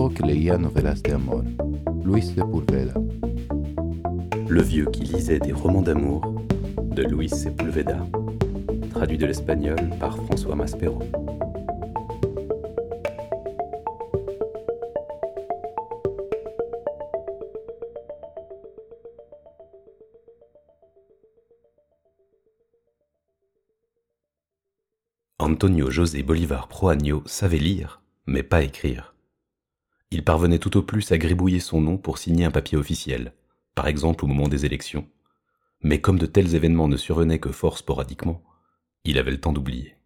viejo que leía novelas de amor, Luis. Le vieux qui lisait des romans d'amour, de Luis Sepulveda, traduit de l'espagnol par François Maspero. Antonio José Bolivar Proaño savait lire, mais pas écrire. Il parvenait tout au plus à gribouiller son nom pour signer un papier officiel, par exemple au moment des élections. Mais comme de tels événements ne survenaient que fort sporadiquement, il avait le temps d'oublier.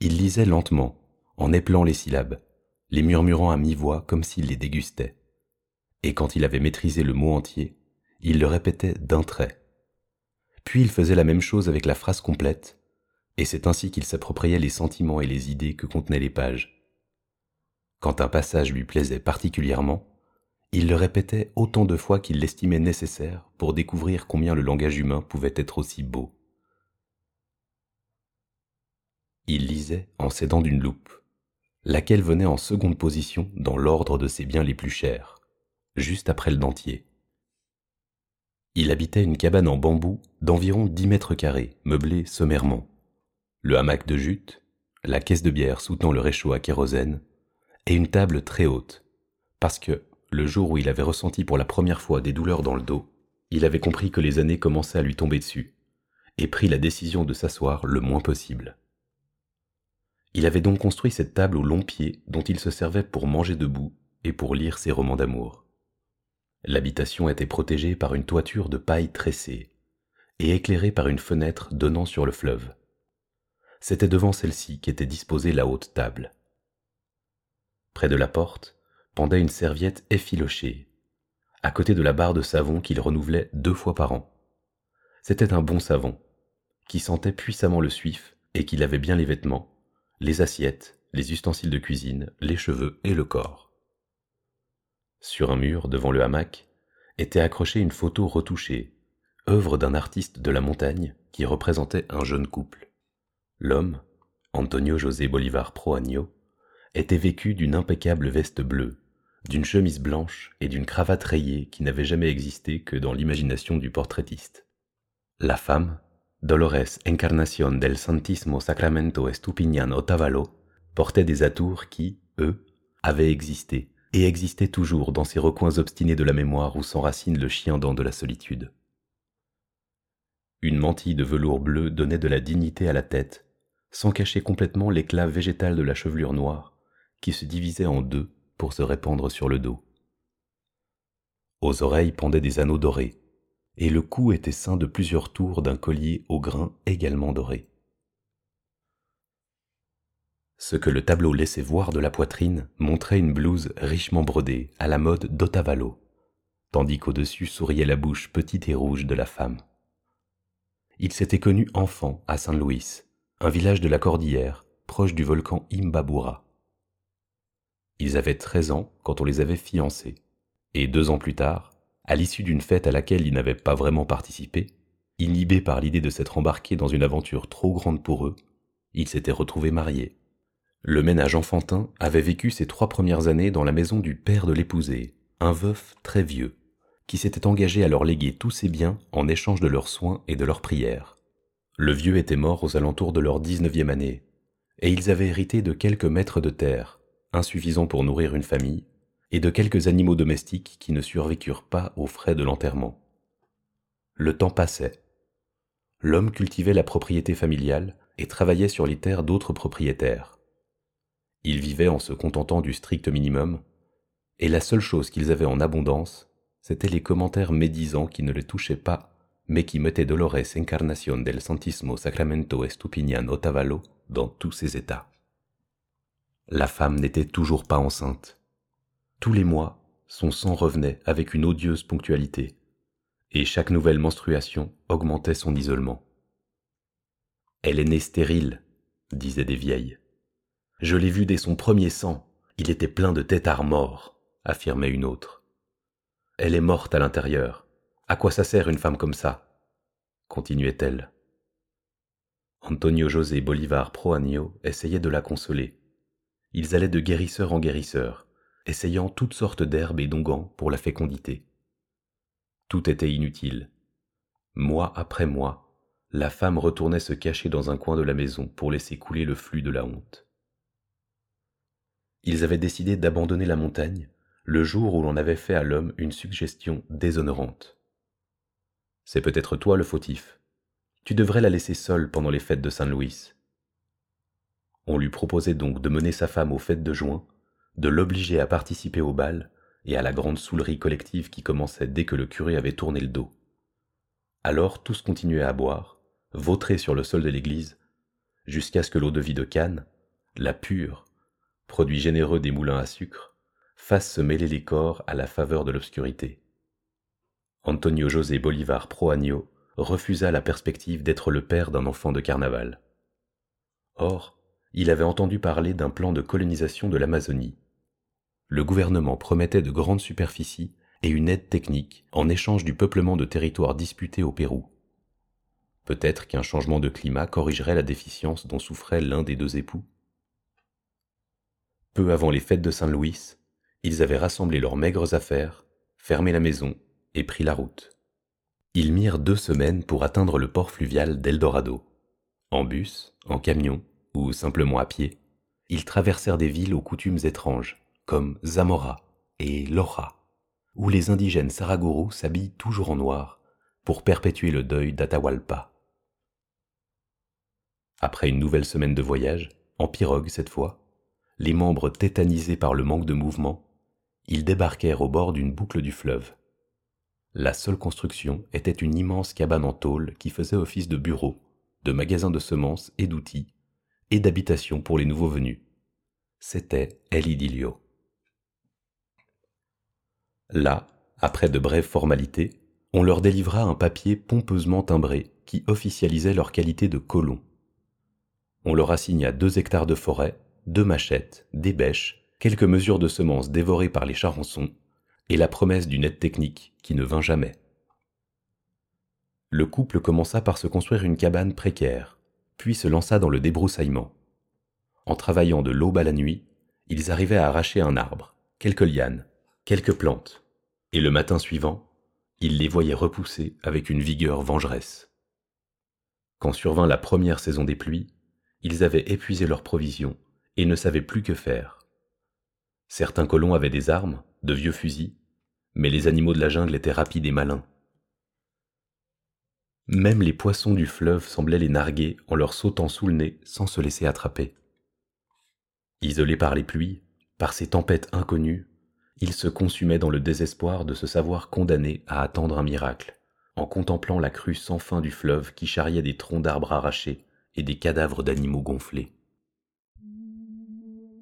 Il lisait lentement, en épelant les syllabes, les murmurant à mi-voix comme s'il les dégustait. Et quand il avait maîtrisé le mot entier, il le répétait d'un trait. Puis il faisait la même chose avec la phrase complète, et c'est ainsi qu'il s'appropriait les sentiments et les idées que contenaient les pages. Quand un passage lui plaisait particulièrement, il le répétait autant de fois qu'il l'estimait nécessaire pour découvrir combien le langage humain pouvait être aussi beau. Il lisait en s'aidant d'une loupe, laquelle venait en seconde position dans l'ordre de ses biens les plus chers, juste après le dentier. Il habitait une cabane en bambou d'environ dix mètres carrés, meublée sommairement le hamac de jute, la caisse de bière soutenant le réchaud à kérosène, et une table très haute, parce que, le jour où il avait ressenti pour la première fois des douleurs dans le dos, il avait compris que les années commençaient à lui tomber dessus, et pris la décision de s'asseoir le moins possible. Il avait donc construit cette table au long pied dont il se servait pour manger debout et pour lire ses romans d'amour. L'habitation était protégée par une toiture de paille tressée et éclairée par une fenêtre donnant sur le fleuve c'était devant celle-ci qu'était disposée la haute table. Près de la porte pendait une serviette effilochée, à côté de la barre de savon qu'il renouvelait deux fois par an. C'était un bon savon, qui sentait puissamment le suif et qui lavait bien les vêtements, les assiettes, les ustensiles de cuisine, les cheveux et le corps. Sur un mur devant le hamac était accrochée une photo retouchée, œuvre d'un artiste de la montagne qui représentait un jeune couple. L'homme, Antonio José Bolivar Proaño, était vêtu d'une impeccable veste bleue, d'une chemise blanche et d'une cravate rayée qui n'avait jamais existé que dans l'imagination du portraitiste. La femme, Dolores Encarnación del Santísimo Sacramento Estupiñán Otavalo, portait des atours qui, eux, avaient existé et existaient toujours dans ces recoins obstinés de la mémoire où s'enracine le chien dent de la solitude. Une mantille de velours bleu donnait de la dignité à la tête, sans cacher complètement l'éclat végétal de la chevelure noire, qui se divisait en deux pour se répandre sur le dos. Aux oreilles pendaient des anneaux dorés, et le cou était ceint de plusieurs tours d'un collier au grain également doré. Ce que le tableau laissait voir de la poitrine montrait une blouse richement brodée à la mode d'Otavalo, tandis qu'au-dessus souriait la bouche petite et rouge de la femme. Il s'était connu enfant à Saint Louis, un village de la Cordillère, proche du volcan Imbabura. Ils avaient treize ans quand on les avait fiancés, et deux ans plus tard, à l'issue d'une fête à laquelle ils n'avaient pas vraiment participé, inhibés par l'idée de s'être embarqués dans une aventure trop grande pour eux, ils s'étaient retrouvés mariés. Le ménage enfantin avait vécu ses trois premières années dans la maison du père de l'épousée, un veuf très vieux, qui s'était engagé à leur léguer tous ses biens en échange de leurs soins et de leurs prières. Le vieux était mort aux alentours de leur dix-neuvième année, et ils avaient hérité de quelques mètres de terre, insuffisants pour nourrir une famille, et de quelques animaux domestiques qui ne survécurent pas aux frais de l'enterrement. Le temps passait. L'homme cultivait la propriété familiale et travaillait sur les terres d'autres propriétaires. Ils vivaient en se contentant du strict minimum, et la seule chose qu'ils avaient en abondance c'étaient les commentaires médisants qui ne les touchaient pas, mais qui mettaient Dolores Encarnación del Santísimo Sacramento Estupiñán Otavalo dans tous ses états. La femme n'était toujours pas enceinte. Tous les mois, son sang revenait avec une odieuse ponctualité, et chaque nouvelle menstruation augmentait son isolement. Elle est née stérile, disaient des vieilles. Je l'ai vue dès son premier sang, il était plein de têtards morts, affirmait une autre. Elle est morte à l'intérieur. À quoi ça sert une femme comme ça? continuait-elle. Antonio José Bolivar Proaño essayait de la consoler. Ils allaient de guérisseur en guérisseur, essayant toutes sortes d'herbes et d'onguents pour la fécondité. Tout était inutile. Mois après mois, la femme retournait se cacher dans un coin de la maison pour laisser couler le flux de la honte. Ils avaient décidé d'abandonner la montagne le jour où l'on avait fait à l'homme une suggestion déshonorante. C'est peut-être toi le fautif. Tu devrais la laisser seule pendant les fêtes de Saint-Louis. On lui proposait donc de mener sa femme aux fêtes de juin, de l'obliger à participer au bal et à la grande soulerie collective qui commençait dès que le curé avait tourné le dos. Alors tous continuaient à boire, vautrer sur le sol de l'église, jusqu'à ce que l'eau de vie de Cannes, la pure, produit généreux des moulins à sucre, fasse se mêler les corps à la faveur de l'obscurité. Antonio José Bolivar Proagno refusa la perspective d'être le père d'un enfant de carnaval. Or, il avait entendu parler d'un plan de colonisation de l'Amazonie. Le gouvernement promettait de grandes superficies et une aide technique en échange du peuplement de territoires disputés au Pérou. Peut-être qu'un changement de climat corrigerait la déficience dont souffrait l'un des deux époux. Peu avant les fêtes de Saint-Louis, ils avaient rassemblé leurs maigres affaires, fermé la maison et pris la route. Ils mirent deux semaines pour atteindre le port fluvial d'Eldorado. En bus, en camion, ou simplement à pied, ils traversèrent des villes aux coutumes étranges, comme Zamora et Loja, où les indigènes Saraguro s'habillent toujours en noir pour perpétuer le deuil d'Atahualpa. Après une nouvelle semaine de voyage, en pirogue cette fois, les membres tétanisés par le manque de mouvement, ils débarquèrent au bord d'une boucle du fleuve. La seule construction était une immense cabane en tôle qui faisait office de bureau, de magasin de semences et d'outils, et d'habitation pour les nouveaux venus. C'était El Idilio. Là, après de brèves formalités, on leur délivra un papier pompeusement timbré qui officialisait leur qualité de colons. On leur assigna deux hectares de forêt, deux machettes, des bêches, quelques mesures de semences dévorées par les charançons, et la promesse d'une aide technique qui ne vint jamais. Le couple commença par se construire une cabane précaire, puis se lança dans le débroussaillement. En travaillant de l'aube à la nuit, ils arrivaient à arracher un arbre, quelques lianes, quelques plantes, et le matin suivant, ils les voyaient repousser avec une vigueur vengeresse. Quand survint la première saison des pluies, ils avaient épuisé leurs provisions et ne savaient plus que faire. Certains colons avaient des armes, de vieux fusils, mais les animaux de la jungle étaient rapides et malins. Même les poissons du fleuve semblaient les narguer en leur sautant sous le nez sans se laisser attraper. Isolés par les pluies, par ces tempêtes inconnues, ils se consumaient dans le désespoir de se savoir condamnés à attendre un miracle, en contemplant la crue sans fin du fleuve qui charriait des troncs d'arbres arrachés et des cadavres d'animaux gonflés.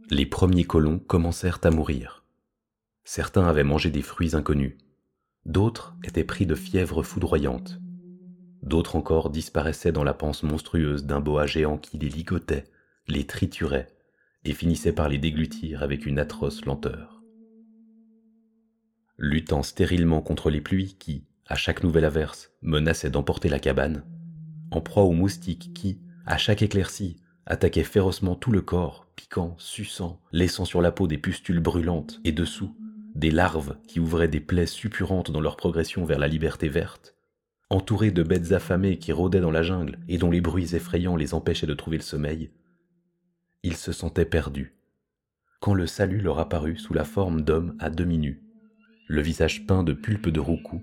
Les premiers colons commencèrent à mourir. Certains avaient mangé des fruits inconnus, d'autres étaient pris de fièvres foudroyantes, D'autres encore disparaissaient dans la panse monstrueuse d'un boa géant qui les ligotait, les triturait, et finissait par les déglutir avec une atroce lenteur. Luttant stérilement contre les pluies qui, à chaque nouvelle averse, menaçaient d'emporter la cabane, en proie aux moustiques qui, à chaque éclaircie, attaquaient férocement tout le corps, piquant, suçant, laissant sur la peau des pustules brûlantes et dessous, des larves qui ouvraient des plaies suppurantes dans leur progression vers la liberté verte, entourés de bêtes affamées qui rôdaient dans la jungle et dont les bruits effrayants les empêchaient de trouver le sommeil, ils se sentaient perdus. Quand le salut leur apparut sous la forme d'hommes à demi nus, le visage peint de pulpe de roucou,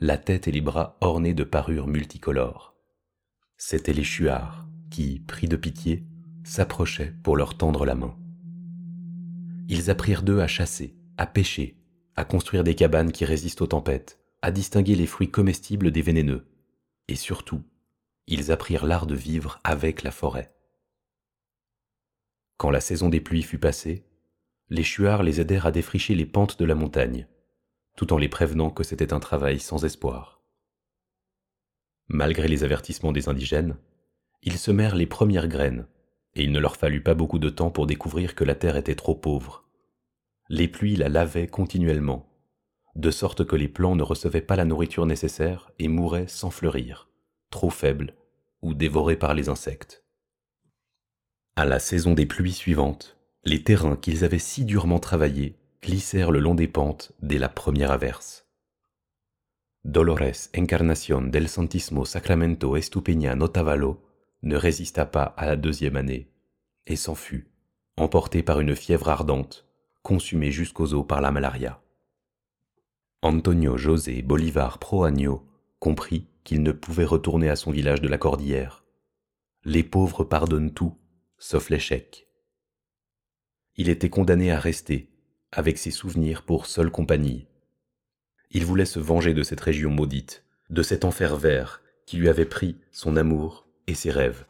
la tête et les bras ornés de parures multicolores. C'étaient les chuards qui, pris de pitié, s'approchaient pour leur tendre la main. Ils apprirent d'eux à chasser, à pêcher, à construire des cabanes qui résistent aux tempêtes, à distinguer les fruits comestibles des vénéneux, et surtout, ils apprirent l'art de vivre avec la forêt. Quand la saison des pluies fut passée, les chuards les aidèrent à défricher les pentes de la montagne, tout en les prévenant que c'était un travail sans espoir. Malgré les avertissements des indigènes, ils semèrent les premières graines, et il ne leur fallut pas beaucoup de temps pour découvrir que la terre était trop pauvre. Les pluies la lavaient continuellement, de sorte que les plants ne recevaient pas la nourriture nécessaire et mouraient sans fleurir, trop faibles ou dévorés par les insectes. À la saison des pluies suivantes, Les terrains qu'ils avaient si durement travaillés glissèrent le long des pentes dès la première averse. Dolores Encarnación del Santísimo Sacramento Estupeña Notavalo ne résista pas à la deuxième année et s'en fut, emporté par une fièvre ardente, consumé jusqu'aux os par la malaria. Antonio José Bolivar Proaño comprit qu'il ne pouvait retourner à son village de la Cordillère. Les pauvres pardonnent tout, sauf l'échec. Il était condamné à rester, avec ses souvenirs pour seule compagnie. Il voulait se venger de cette région maudite, de cet enfer vert qui lui avait pris son amour et ses rêves.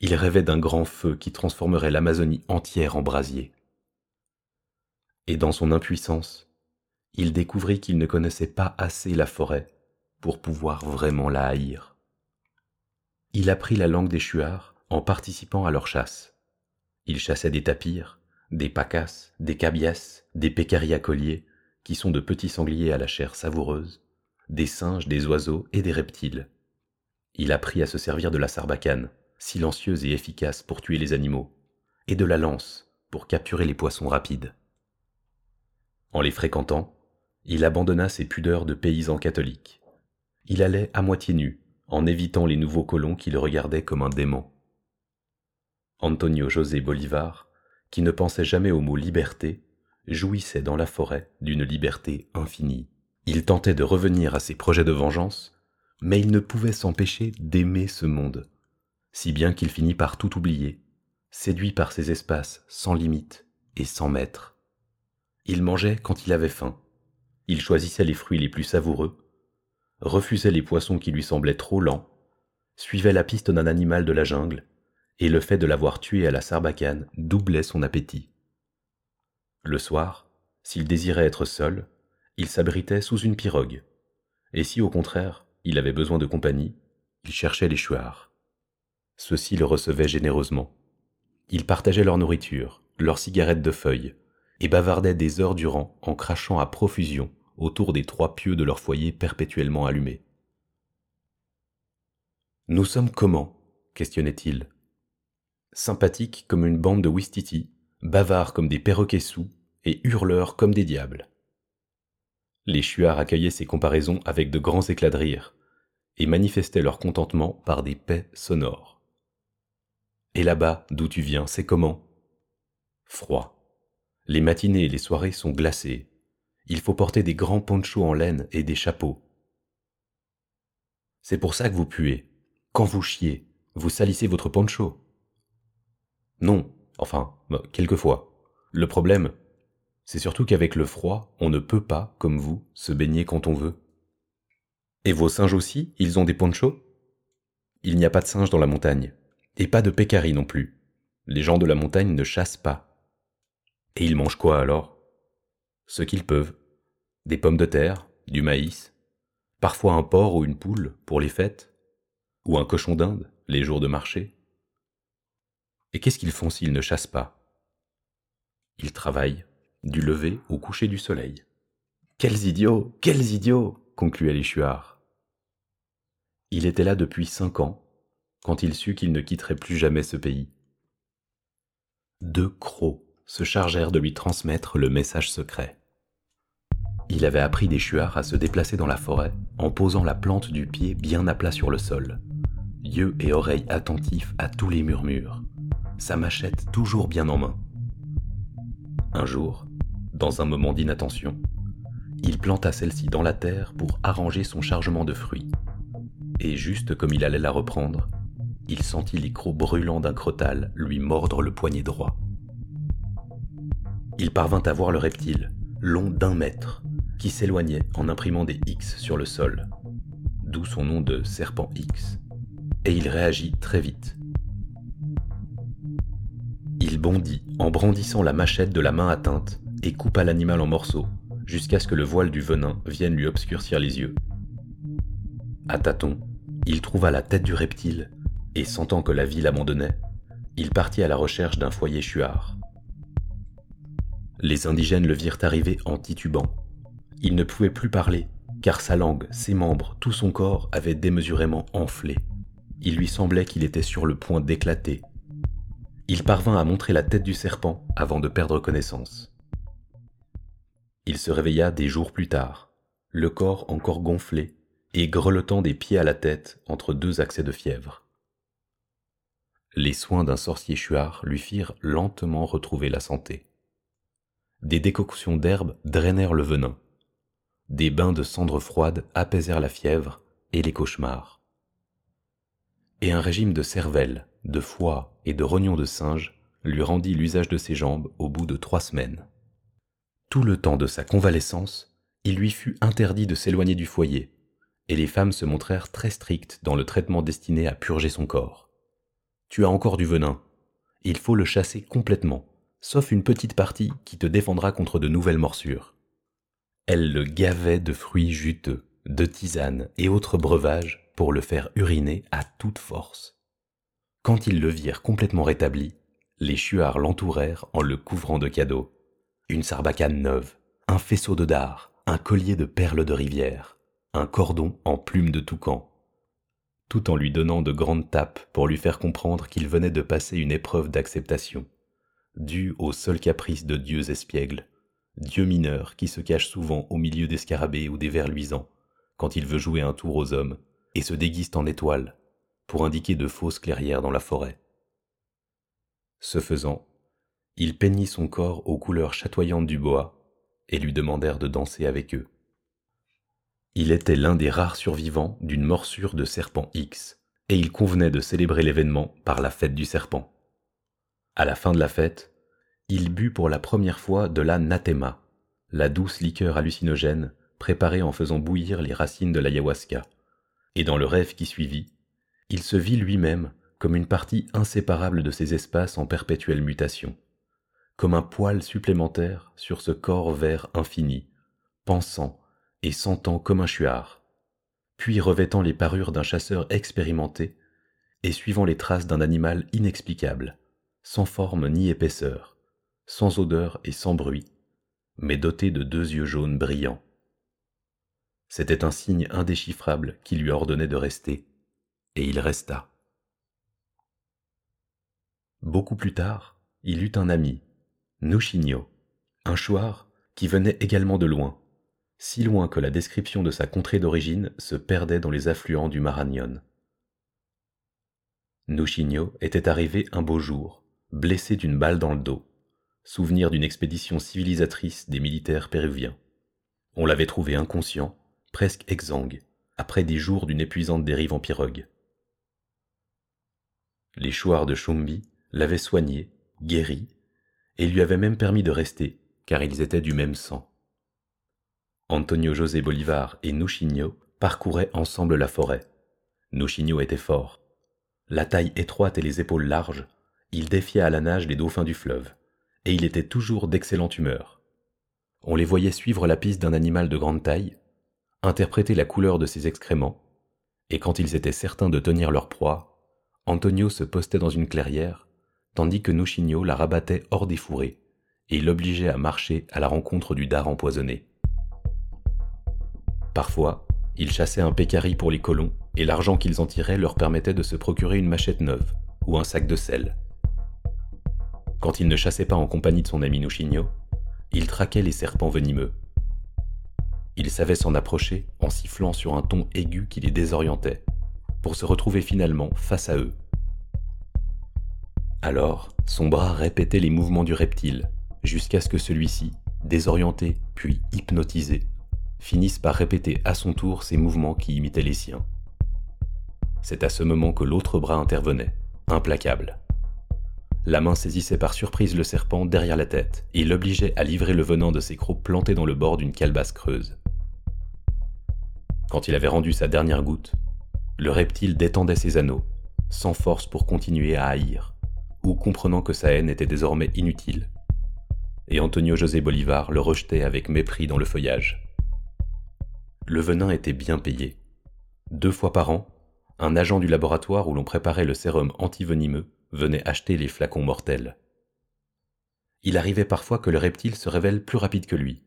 Il rêvait d'un grand feu qui transformerait l'Amazonie entière en brasier. Et dans son impuissance, il découvrit qu'il ne connaissait pas assez la forêt pour pouvoir vraiment la haïr. Il apprit la langue des chuards en participant à leur chasse. Il chassait des tapirs, des pacas, des cabias, des colliers, qui sont de petits sangliers à la chair savoureuse, des singes, des oiseaux et des reptiles. Il apprit à se servir de la sarbacane, silencieuse et efficace pour tuer les animaux, et de la lance pour capturer les poissons rapides. En les fréquentant, il abandonna ses pudeurs de paysan catholique. Il allait à moitié nu, en évitant les nouveaux colons qui le regardaient comme un démon. Antonio José Bolivar qui ne pensait jamais au mot liberté, jouissait dans la forêt d'une liberté infinie. Il tentait de revenir à ses projets de vengeance, mais il ne pouvait s'empêcher d'aimer ce monde, si bien qu'il finit par tout oublier, séduit par ces espaces sans limite et sans maître. Il mangeait quand il avait faim, il choisissait les fruits les plus savoureux, refusait les poissons qui lui semblaient trop lents, suivait la piste d'un animal de la jungle, et le fait de l'avoir tué à la sarbacane doublait son appétit. Le soir, s'il désirait être seul, il s'abritait sous une pirogue, et si au contraire il avait besoin de compagnie, il cherchait les chouards. Ceux-ci le recevaient généreusement. Ils partageaient leur nourriture, leurs cigarettes de feuilles, et bavardaient des heures durant en crachant à profusion autour des trois pieux de leur foyer perpétuellement allumés. Nous sommes comment? questionnait-il sympathiques comme une bande de Wistiti, bavards comme des perroquets sous et hurleurs comme des diables. Les chuards accueillaient ces comparaisons avec de grands éclats de rire et manifestaient leur contentement par des paix sonores. Et là-bas, d'où tu viens, c'est comment? Froid. Les matinées et les soirées sont glacées. Il faut porter des grands ponchos en laine et des chapeaux. C'est pour ça que vous puez. Quand vous chiez, vous salissez votre poncho. Non, enfin, bah, quelquefois. Le problème, c'est surtout qu'avec le froid, on ne peut pas, comme vous, se baigner quand on veut. Et vos singes aussi, ils ont des ponchos? Il n'y a pas de singes dans la montagne, et pas de pécari non plus. Les gens de la montagne ne chassent pas. Et ils mangent quoi alors? Ce qu'ils peuvent. Des pommes de terre, du maïs, parfois un porc ou une poule pour les fêtes, ou un cochon d'Inde les jours de marché. Et qu'est-ce qu'ils font s'ils ne chassent pas? Ils travaillent, du lever au coucher du soleil. Quels idiots Quels idiots concluait l'échuard. Il était là depuis cinq ans, quand il sut qu'il ne quitterait plus jamais ce pays. Deux crocs se chargèrent de lui transmettre le message secret. Il avait appris des chuards à se déplacer dans la forêt en posant la plante du pied bien à plat sur le sol, yeux et oreilles attentifs à tous les murmures, sa machette toujours bien en main. Un jour, dans un moment d'inattention, il planta celle-ci dans la terre pour arranger son chargement de fruits. Et juste comme il allait la reprendre, il sentit les crocs brûlants d'un crotal lui mordre le poignet droit. Il parvint à voir le reptile, long d'un mètre, qui s'éloignait en imprimant des X sur le sol, d'où son nom de serpent X. Et il réagit très vite, il bondit en brandissant la machette de la main atteinte et coupa l'animal en morceaux, jusqu'à ce que le voile du venin vienne lui obscurcir les yeux. À tâtons, il trouva la tête du reptile, et sentant que la vie l'abandonnait, il partit à la recherche d'un foyer chuard. Les indigènes le virent arriver en titubant. Il ne pouvait plus parler, car sa langue, ses membres, tout son corps avaient démesurément enflé. Il lui semblait qu'il était sur le point d'éclater il parvint à montrer la tête du serpent avant de perdre connaissance. Il se réveilla des jours plus tard, le corps encore gonflé et grelottant des pieds à la tête entre deux accès de fièvre. Les soins d'un sorcier chuard lui firent lentement retrouver la santé. Des décoctions d'herbes drainèrent le venin. Des bains de cendres froides apaisèrent la fièvre et les cauchemars. Et un régime de cervelle, de foie et de rognons de singe lui rendit l'usage de ses jambes au bout de trois semaines. Tout le temps de sa convalescence, il lui fut interdit de s'éloigner du foyer, et les femmes se montrèrent très strictes dans le traitement destiné à purger son corps. Tu as encore du venin. Il faut le chasser complètement, sauf une petite partie qui te défendra contre de nouvelles morsures. Elle le gavait de fruits juteux, de tisanes et autres breuvages pour le faire uriner à toute force. Quand ils le virent complètement rétabli, les chuards l'entourèrent en le couvrant de cadeaux. Une sarbacane neuve, un faisceau de dard, un collier de perles de rivière, un cordon en plume de toucan, tout en lui donnant de grandes tapes pour lui faire comprendre qu'il venait de passer une épreuve d'acceptation, due au seul caprice de dieux espiègles, dieu mineur qui se cache souvent au milieu des scarabées ou des vers luisants, quand il veut jouer un tour aux hommes, et se déguise en étoiles, pour indiquer de fausses clairières dans la forêt. Ce faisant, il peignit son corps aux couleurs chatoyantes du bois, et lui demandèrent de danser avec eux. Il était l'un des rares survivants d'une morsure de serpent X, et il convenait de célébrer l'événement par la fête du serpent. À la fin de la fête, il but pour la première fois de la la douce liqueur hallucinogène préparée en faisant bouillir les racines de l'ayahuasca. Et dans le rêve qui suivit, il se vit lui-même comme une partie inséparable de ces espaces en perpétuelle mutation, comme un poil supplémentaire sur ce corps vert infini, pensant, et sentant comme un chuard, puis revêtant les parures d'un chasseur expérimenté et suivant les traces d'un animal inexplicable, sans forme ni épaisseur, sans odeur et sans bruit, mais doté de deux yeux jaunes brillants. C'était un signe indéchiffrable qui lui ordonnait de rester, et il resta. Beaucoup plus tard, il eut un ami, Nushigno, un chouard qui venait également de loin, si loin que la description de sa contrée d'origine se perdait dans les affluents du Marañón. Nushigno était arrivé un beau jour, blessé d'une balle dans le dos, souvenir d'une expédition civilisatrice des militaires péruviens. On l'avait trouvé inconscient, presque exsangue, après des jours d'une épuisante dérive en pirogue. Les chouards de Chumbi l'avaient soigné, guéri, et lui avaient même permis de rester, car ils étaient du même sang. Antonio José Bolivar et Nuchinho parcouraient ensemble la forêt. Nuchinho était fort. La taille étroite et les épaules larges, il défiait à la nage les dauphins du fleuve, et il était toujours d'excellente humeur. On les voyait suivre la piste d'un animal de grande taille, interpréter la couleur de ses excréments, et quand ils étaient certains de tenir leur proie, Antonio se postait dans une clairière, tandis que Nuchinho la rabattait hors des fourrés, et l'obligeait à marcher à la rencontre du dard empoisonné. Parfois, ils chassaient un pécari pour les colons, et l'argent qu'ils en tiraient leur permettait de se procurer une machette neuve ou un sac de sel. Quand il ne chassait pas en compagnie de son ami Nuchinho, il traquait les serpents venimeux. Il savait s'en approcher en sifflant sur un ton aigu qui les désorientait, pour se retrouver finalement face à eux. Alors, son bras répétait les mouvements du reptile, jusqu'à ce que celui-ci, désorienté puis hypnotisé, finissent par répéter à son tour ces mouvements qui imitaient les siens. C'est à ce moment que l'autre bras intervenait, implacable. La main saisissait par surprise le serpent derrière la tête et l'obligeait à livrer le venin de ses crocs plantés dans le bord d'une calebasse creuse. Quand il avait rendu sa dernière goutte, le reptile détendait ses anneaux, sans force pour continuer à haïr, ou comprenant que sa haine était désormais inutile. Et Antonio José Bolivar le rejetait avec mépris dans le feuillage le venin était bien payé. Deux fois par an, un agent du laboratoire où l'on préparait le sérum antivenimeux venait acheter les flacons mortels. Il arrivait parfois que le reptile se révèle plus rapide que lui,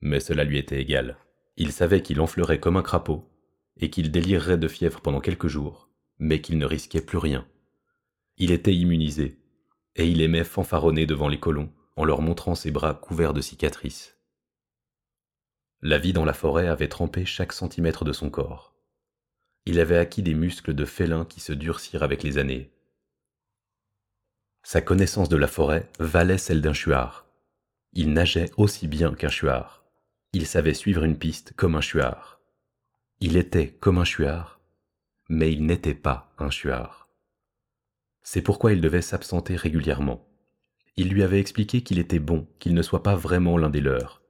mais cela lui était égal. Il savait qu'il enflerait comme un crapaud, et qu'il délirerait de fièvre pendant quelques jours, mais qu'il ne risquait plus rien. Il était immunisé, et il aimait fanfaronner devant les colons en leur montrant ses bras couverts de cicatrices. La vie dans la forêt avait trempé chaque centimètre de son corps. Il avait acquis des muscles de félin qui se durcirent avec les années. Sa connaissance de la forêt valait celle d'un chuard. Il nageait aussi bien qu'un chuard. Il savait suivre une piste comme un chuard. Il était comme un chuard, mais il n'était pas un chuard. C'est pourquoi il devait s'absenter régulièrement. Il lui avait expliqué qu'il était bon qu'il ne soit pas vraiment l'un des leurs.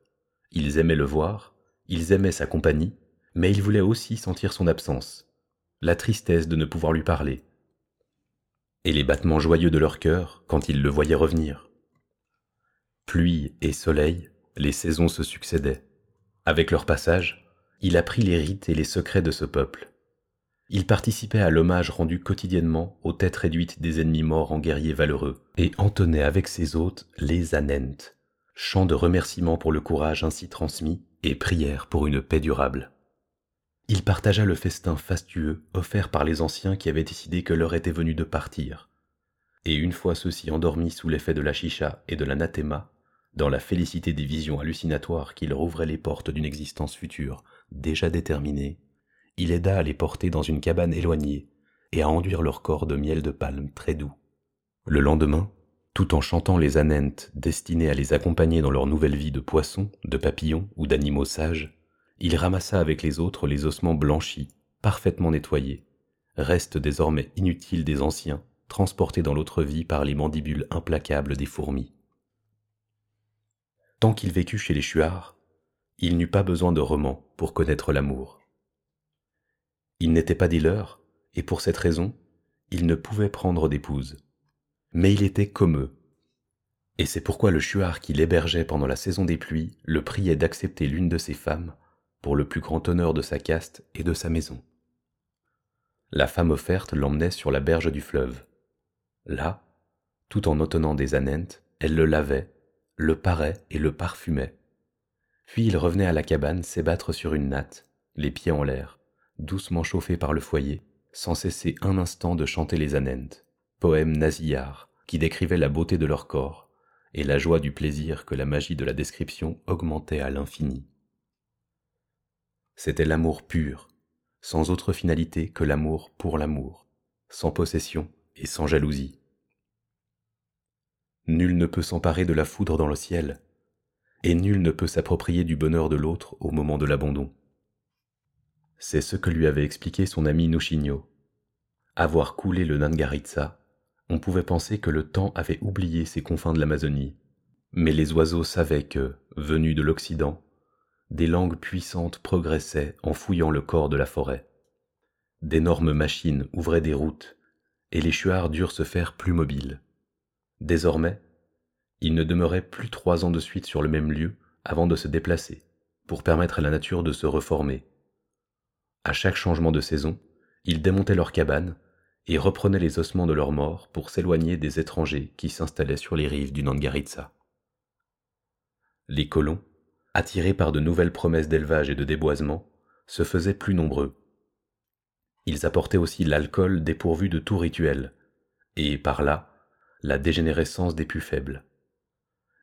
Ils aimaient le voir, ils aimaient sa compagnie, mais ils voulaient aussi sentir son absence, la tristesse de ne pouvoir lui parler, et les battements joyeux de leur cœur quand ils le voyaient revenir. Pluie et soleil, les saisons se succédaient. Avec leur passage, il apprit les rites et les secrets de ce peuple. Il participait à l'hommage rendu quotidiennement aux têtes réduites des ennemis morts en guerriers valeureux, et entonnait avec ses hôtes les anentes, chants de remerciement pour le courage ainsi transmis et prières pour une paix durable. Il partagea le festin fastueux offert par les anciens qui avaient décidé que l'heure était venue de partir. Et une fois ceux-ci endormis sous l'effet de la chicha et de l'anathéma, dans la félicité des visions hallucinatoires qui leur ouvraient les portes d'une existence future déjà déterminée, il aida à les porter dans une cabane éloignée et à enduire leur corps de miel de palme très doux. Le lendemain, tout en chantant les anentes destinées à les accompagner dans leur nouvelle vie de poissons, de papillons ou d'animaux sages, il ramassa avec les autres les ossements blanchis, parfaitement nettoyés, restes désormais inutiles des anciens, transportés dans l'autre vie par les mandibules implacables des fourmis. Tant qu'il vécut chez les Chuards, il n'eut pas besoin de romans pour connaître l'amour. Il n'était pas dealer, et pour cette raison, il ne pouvait prendre d'épouse. Mais il était comme eux. Et c'est pourquoi le chuard qui l'hébergeait pendant la saison des pluies le priait d'accepter l'une de ses femmes pour le plus grand honneur de sa caste et de sa maison. La femme offerte l'emmenait sur la berge du fleuve. Là, tout en otonnant des anentes, elle le lavait, le parait et le parfumait. Puis il revenait à la cabane s'ébattre sur une natte, les pieds en l'air, doucement chauffés par le foyer, sans cesser un instant de chanter les anentes, poèmes nasillards qui décrivaient la beauté de leur corps et la joie du plaisir que la magie de la description augmentait à l'infini. C'était l'amour pur, sans autre finalité que l'amour pour l'amour, sans possession et sans jalousie. Nul ne peut s'emparer de la foudre dans le ciel, et nul ne peut s'approprier du bonheur de l'autre au moment de l'abandon. C'est ce que lui avait expliqué son ami Nushino. Avoir coulé le Nangaritsa, on pouvait penser que le temps avait oublié ces confins de l'Amazonie. Mais les oiseaux savaient que, venus de l'Occident, des langues puissantes progressaient en fouillant le corps de la forêt. D'énormes machines ouvraient des routes, et les chuards durent se faire plus mobiles. Désormais, ils ne demeuraient plus trois ans de suite sur le même lieu avant de se déplacer, pour permettre à la nature de se reformer à chaque changement de saison, ils démontaient leurs cabanes et reprenaient les ossements de leurs morts pour s'éloigner des étrangers qui s'installaient sur les rives du Nangaritsa. Les colons, attirés par de nouvelles promesses d'élevage et de déboisement, se faisaient plus nombreux. Ils apportaient aussi l'alcool dépourvu de tout rituel, et par là, la dégénérescence des plus faibles.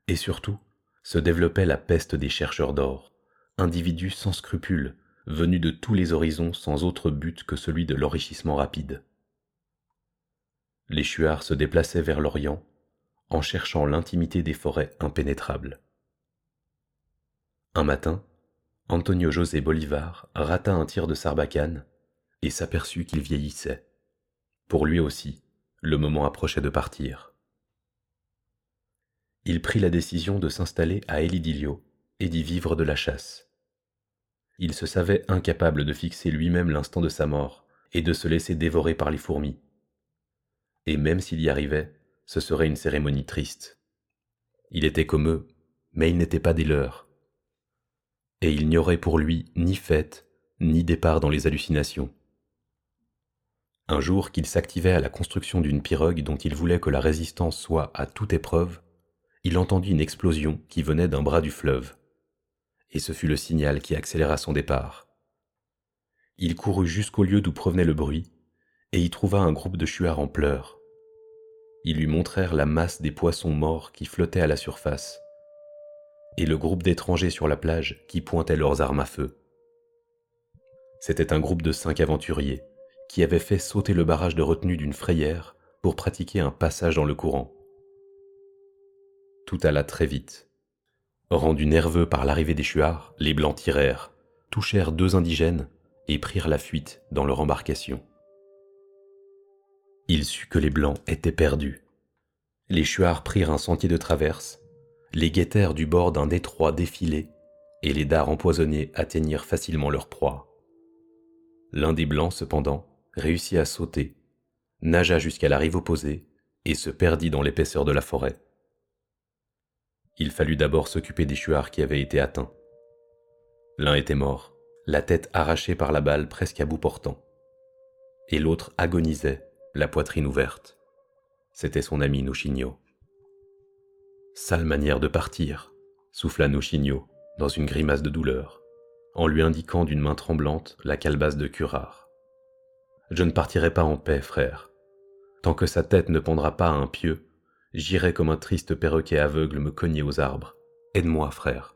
Et surtout, se développait la peste des chercheurs d'or, individus sans scrupules, venus de tous les horizons sans autre but que celui de l'enrichissement rapide. Les chuards se déplaçaient vers l'Orient en cherchant l'intimité des forêts impénétrables. Un matin, Antonio José Bolivar rata un tir de sarbacane et s'aperçut qu'il vieillissait. Pour lui aussi, le moment approchait de partir. Il prit la décision de s'installer à Elidilio et d'y vivre de la chasse il se savait incapable de fixer lui-même l'instant de sa mort et de se laisser dévorer par les fourmis. Et même s'il y arrivait, ce serait une cérémonie triste. Il était comme eux, mais il n'était pas des leurs. Et il n'y aurait pour lui ni fête, ni départ dans les hallucinations. Un jour qu'il s'activait à la construction d'une pirogue dont il voulait que la résistance soit à toute épreuve, il entendit une explosion qui venait d'un bras du fleuve et ce fut le signal qui accéléra son départ. Il courut jusqu'au lieu d'où provenait le bruit, et y trouva un groupe de chuards en pleurs. ils lui montrèrent la masse des poissons morts qui flottaient à la surface, et le groupe d'étrangers sur la plage qui pointaient leurs armes à feu. C'était un groupe de cinq aventuriers qui avaient fait sauter le barrage de retenue d'une frayère pour pratiquer un passage dans le courant. Tout alla très vite. Rendus nerveux par l'arrivée des chuards, les Blancs tirèrent, touchèrent deux indigènes et prirent la fuite dans leur embarcation. Il sut que les Blancs étaient perdus. Les chuards prirent un sentier de traverse, les guettèrent du bord d'un détroit défilé, et les dards empoisonnés atteignirent facilement leur proie. L'un des blancs, cependant, réussit à sauter, nagea jusqu'à la rive opposée et se perdit dans l'épaisseur de la forêt. Il fallut d'abord s'occuper des chuards qui avaient été atteints. L'un était mort, la tête arrachée par la balle presque à bout portant, et l'autre agonisait, la poitrine ouverte. C'était son ami Nouchigno. Sale manière de partir, souffla Nouchigno dans une grimace de douleur en lui indiquant d'une main tremblante la calebasse de curare. Je ne partirai pas en paix, frère. Tant que sa tête ne pendra pas à un pieu, j'irai comme un triste perroquet aveugle me cogner aux arbres. Aide-moi, frère.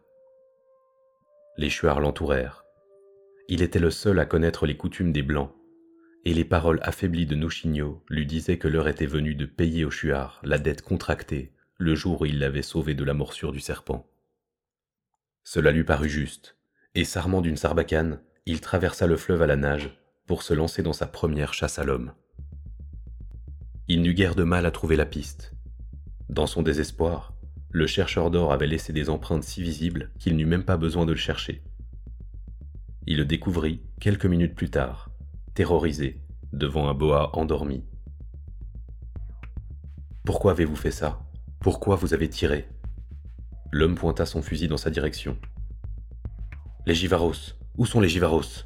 Les chuards l'entourèrent. Il était le seul à connaître les coutumes des Blancs, et les paroles affaiblies de Nouchigno lui disaient que l'heure était venue de payer aux chuards la dette contractée le jour où il l'avait sauvé de la morsure du serpent. Cela lui parut juste, et s'armant d'une sarbacane, il traversa le fleuve à la nage pour se lancer dans sa première chasse à l'homme. Il n'eut guère de mal à trouver la piste. Dans son désespoir, le chercheur d'or avait laissé des empreintes si visibles qu'il n'eut même pas besoin de le chercher. Il le découvrit quelques minutes plus tard, terrorisé, devant un boa endormi. Pourquoi avez-vous fait ça? Pourquoi vous avez tiré? L'homme pointa son fusil dans sa direction. Les Givaros, où sont les Givaros?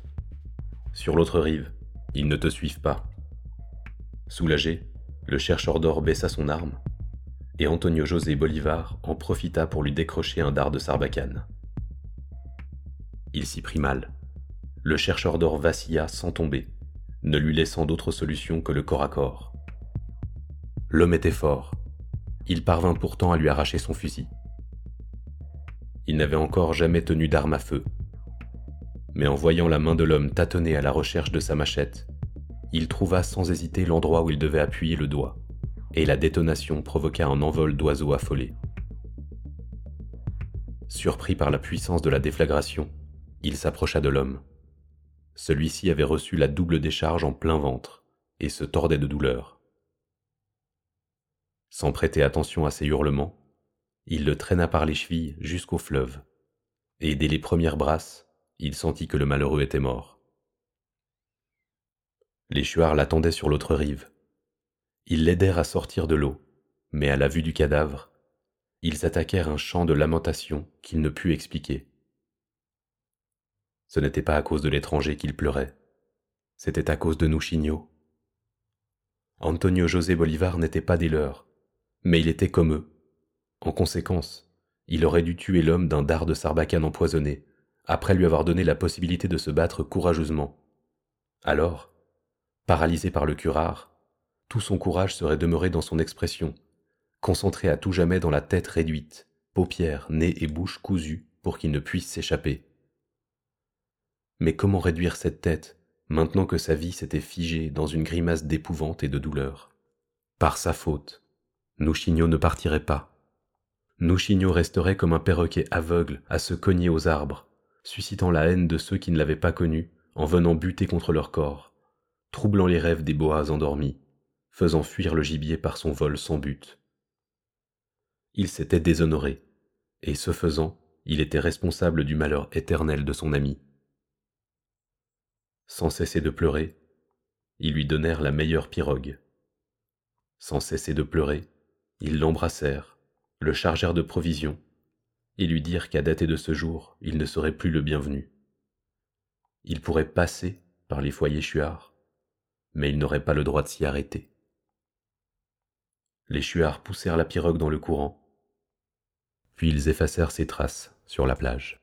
Sur l'autre rive, ils ne te suivent pas. Soulagé, le chercheur d'or baissa son arme, et Antonio José Bolivar en profita pour lui décrocher un dard de sarbacane. Il s'y prit mal. Le chercheur d'or vacilla sans tomber, ne lui laissant d'autre solution que le corps à corps. L'homme était fort. Il parvint pourtant à lui arracher son fusil. Il n'avait encore jamais tenu d'arme à feu, mais en voyant la main de l'homme tâtonner à la recherche de sa machette, il trouva sans hésiter l'endroit où il devait appuyer le doigt, et la détonation provoqua un envol d'oiseaux affolés. Surpris par la puissance de la déflagration, il s'approcha de l'homme. Celui-ci avait reçu la double décharge en plein ventre et se tordait de douleur. Sans prêter attention à ses hurlements, il le traîna par les chevilles jusqu'au fleuve, et dès les premières brasses, il sentit que le malheureux était mort. Les chuards l'attendaient sur l'autre rive. Ils l'aidèrent à sortir de l'eau, mais à la vue du cadavre, ils attaquèrent un chant de lamentation qu'il ne put expliquer. Ce n'était pas à cause de l'étranger qu'il pleurait, c'était à cause de Nouchigno. Antonio José Bolivar n'était pas des leurs, mais il était comme eux. En conséquence, il aurait dû tuer l'homme d'un dard de sarbacane empoisonné, après lui avoir donné la possibilité de se battre courageusement. Alors, paralysé par le curare, tout son courage serait demeuré dans son expression, concentré à tout jamais dans la tête réduite, paupières, nez et bouche cousus pour qu'il ne puisse s'échapper. Mais comment réduire cette tête maintenant que sa vie s'était figée dans une grimace d'épouvante et de douleur? Par sa faute, Nouchigno ne partirait pas. Nouchigno resterait comme un perroquet aveugle à se cogner aux arbres, suscitant la haine de ceux qui ne l'avaient pas connu en venant buter contre leur corps, troublant les rêves des boas endormis, faisant fuir le gibier par son vol sans but. Il s'était déshonoré, et ce faisant, il était responsable du malheur éternel de son ami. Sans cesser de pleurer, ils lui donnèrent la meilleure pirogue. Sans cesser de pleurer, ils l'embrassèrent, le chargèrent de provisions, et lui dire qu'à dater de ce jour, il ne serait plus le bienvenu. Il pourrait passer par les foyers chuards, mais il n'aurait pas le droit de s'y arrêter. Les chuards poussèrent la pirogue dans le courant, puis ils effacèrent ses traces sur la plage.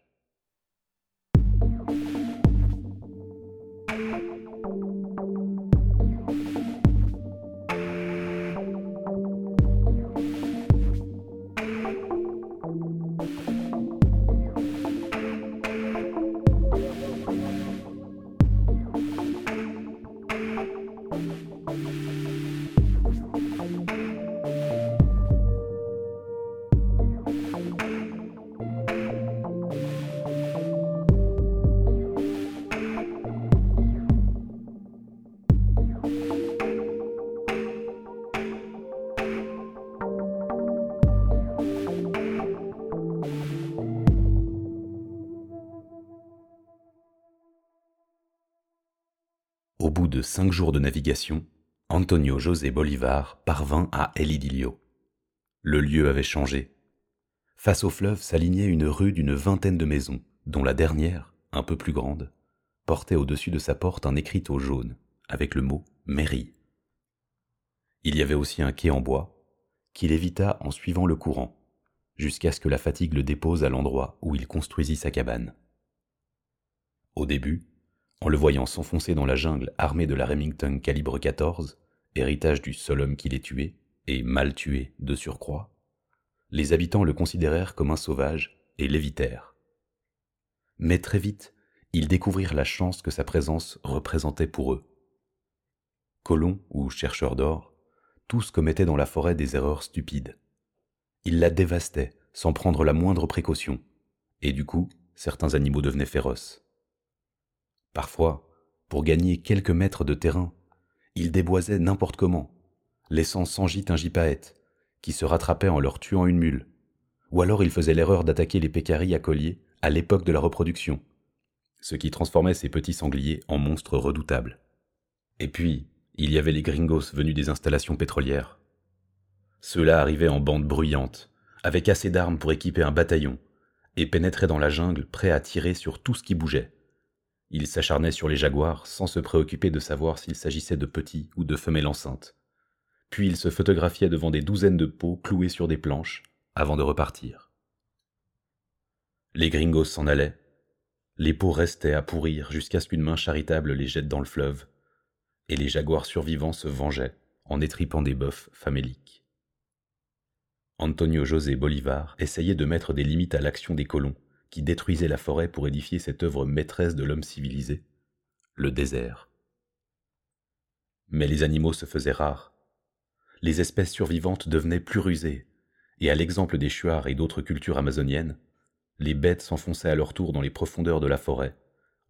Cinq jours de navigation, Antonio José Bolivar parvint à El Idilio. Le lieu avait changé. Face au fleuve s'alignait une rue d'une vingtaine de maisons, dont la dernière, un peu plus grande, portait au-dessus de sa porte un écriteau jaune, avec le mot mairie. Il y avait aussi un quai en bois, qu'il évita en suivant le courant, jusqu'à ce que la fatigue le dépose à l'endroit où il construisit sa cabane. Au début, en le voyant s'enfoncer dans la jungle armé de la Remington calibre 14, héritage du seul homme qui l'ait tué, et mal tué de surcroît, les habitants le considérèrent comme un sauvage et l'évitèrent. Mais très vite, ils découvrirent la chance que sa présence représentait pour eux. Colons ou chercheurs d'or, tous commettaient dans la forêt des erreurs stupides. Ils la dévastaient sans prendre la moindre précaution, et du coup, certains animaux devenaient féroces. Parfois, pour gagner quelques mètres de terrain, ils déboisaient n'importe comment, laissant sans gîte un gypaète, qui se rattrapait en leur tuant une mule. Ou alors ils faisaient l'erreur d'attaquer les pécaris à collier à l'époque de la reproduction, ce qui transformait ces petits sangliers en monstres redoutables. Et puis, il y avait les gringos venus des installations pétrolières. Ceux-là arrivaient en bande bruyante, avec assez d'armes pour équiper un bataillon, et pénétraient dans la jungle prêts à tirer sur tout ce qui bougeait. Il s'acharnait sur les jaguars sans se préoccuper de savoir s'il s'agissait de petits ou de femelles enceintes. Puis il se photographiait devant des douzaines de peaux clouées sur des planches, avant de repartir. Les gringos s'en allaient. Les peaux restaient à pourrir jusqu'à ce qu'une main charitable les jette dans le fleuve, et les jaguars survivants se vengeaient en étripant des bœufs faméliques. Antonio José Bolivar essayait de mettre des limites à l'action des colons, détruisait la forêt pour édifier cette œuvre maîtresse de l'homme civilisé, le désert. Mais les animaux se faisaient rares. Les espèces survivantes devenaient plus rusées, et à l'exemple des chuards et d'autres cultures amazoniennes, les bêtes s'enfonçaient à leur tour dans les profondeurs de la forêt,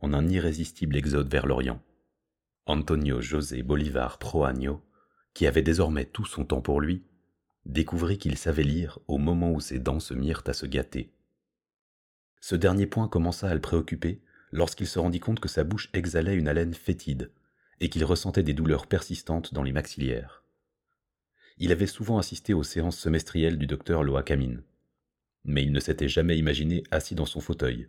en un irrésistible exode vers l'Orient. Antonio José Bolivar Proaño, qui avait désormais tout son temps pour lui, découvrit qu'il savait lire au moment où ses dents se mirent à se gâter. Ce dernier point commença à le préoccuper lorsqu'il se rendit compte que sa bouche exhalait une haleine fétide et qu'il ressentait des douleurs persistantes dans les maxillaires. Il avait souvent assisté aux séances semestrielles du docteur Loakamine, mais il ne s'était jamais imaginé assis dans son fauteuil,